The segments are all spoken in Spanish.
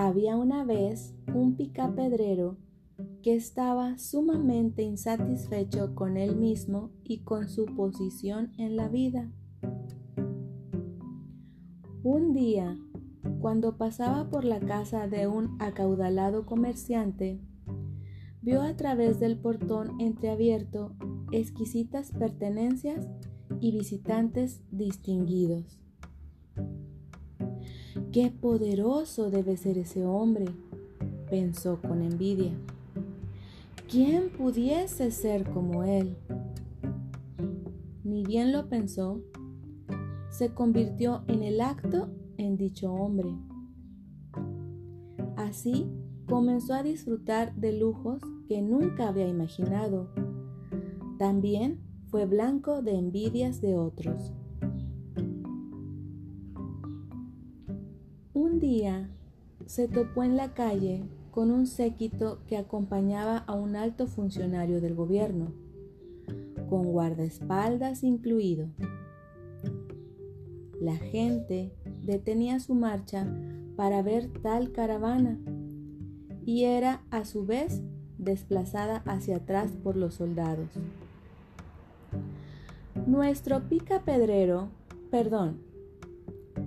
Había una vez un picapedrero que estaba sumamente insatisfecho con él mismo y con su posición en la vida. Un día, cuando pasaba por la casa de un acaudalado comerciante, vio a través del portón entreabierto exquisitas pertenencias y visitantes distinguidos. Qué poderoso debe ser ese hombre, pensó con envidia. ¿Quién pudiese ser como él? Ni bien lo pensó, se convirtió en el acto en dicho hombre. Así comenzó a disfrutar de lujos que nunca había imaginado. También fue blanco de envidias de otros. Un día se topó en la calle con un séquito que acompañaba a un alto funcionario del gobierno, con guardaespaldas incluido. La gente detenía su marcha para ver tal caravana y era a su vez desplazada hacia atrás por los soldados. Nuestro pica pedrero, perdón,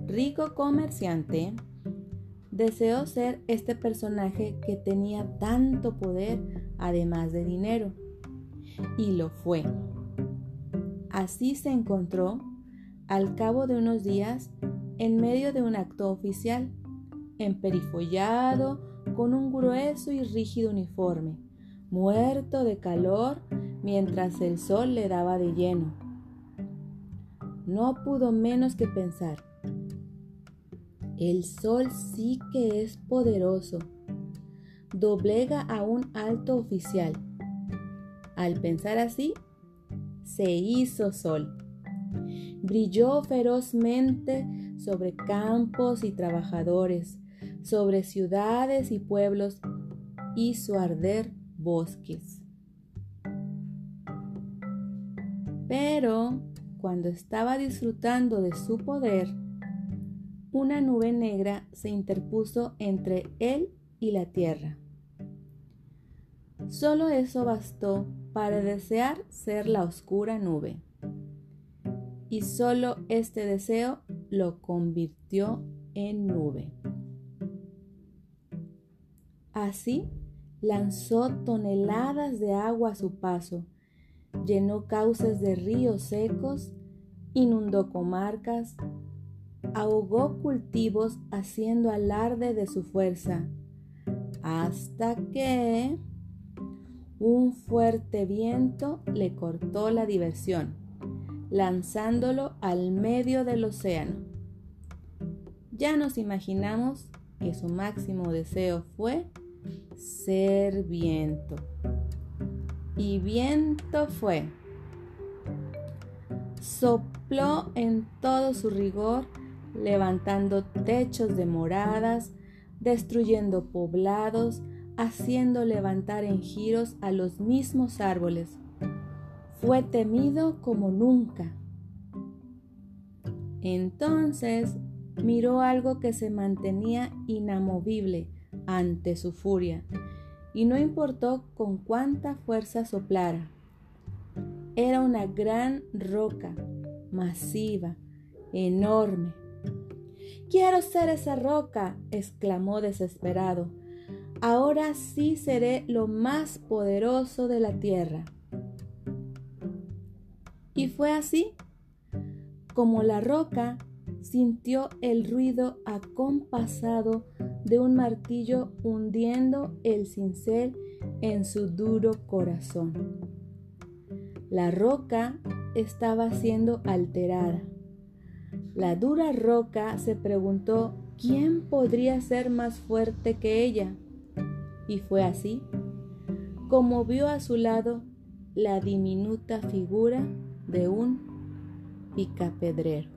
rico comerciante, deseó ser este personaje que tenía tanto poder además de dinero. Y lo fue. Así se encontró, al cabo de unos días, en medio de un acto oficial, emperifollado, con un grueso y rígido uniforme, muerto de calor mientras el sol le daba de lleno. No pudo menos que pensar, el sol sí que es poderoso. Doblega a un alto oficial. Al pensar así, se hizo sol. Brilló ferozmente sobre campos y trabajadores, sobre ciudades y pueblos, hizo arder bosques. Pero cuando estaba disfrutando de su poder, una nube negra se interpuso entre él y la tierra. Solo eso bastó para desear ser la oscura nube. Y solo este deseo lo convirtió en nube. Así lanzó toneladas de agua a su paso, llenó cauces de ríos secos, inundó comarcas, ahogó cultivos haciendo alarde de su fuerza, hasta que un fuerte viento le cortó la diversión, lanzándolo al medio del océano. Ya nos imaginamos que su máximo deseo fue ser viento. Y viento fue. Sopló en todo su rigor levantando techos de moradas, destruyendo poblados, haciendo levantar en giros a los mismos árboles. Fue temido como nunca. Entonces miró algo que se mantenía inamovible ante su furia, y no importó con cuánta fuerza soplara. Era una gran roca, masiva, enorme, Quiero ser esa roca, exclamó desesperado. Ahora sí seré lo más poderoso de la tierra. Y fue así como la roca sintió el ruido acompasado de un martillo hundiendo el cincel en su duro corazón. La roca estaba siendo alterada. La dura roca se preguntó quién podría ser más fuerte que ella. Y fue así como vio a su lado la diminuta figura de un picapedrero.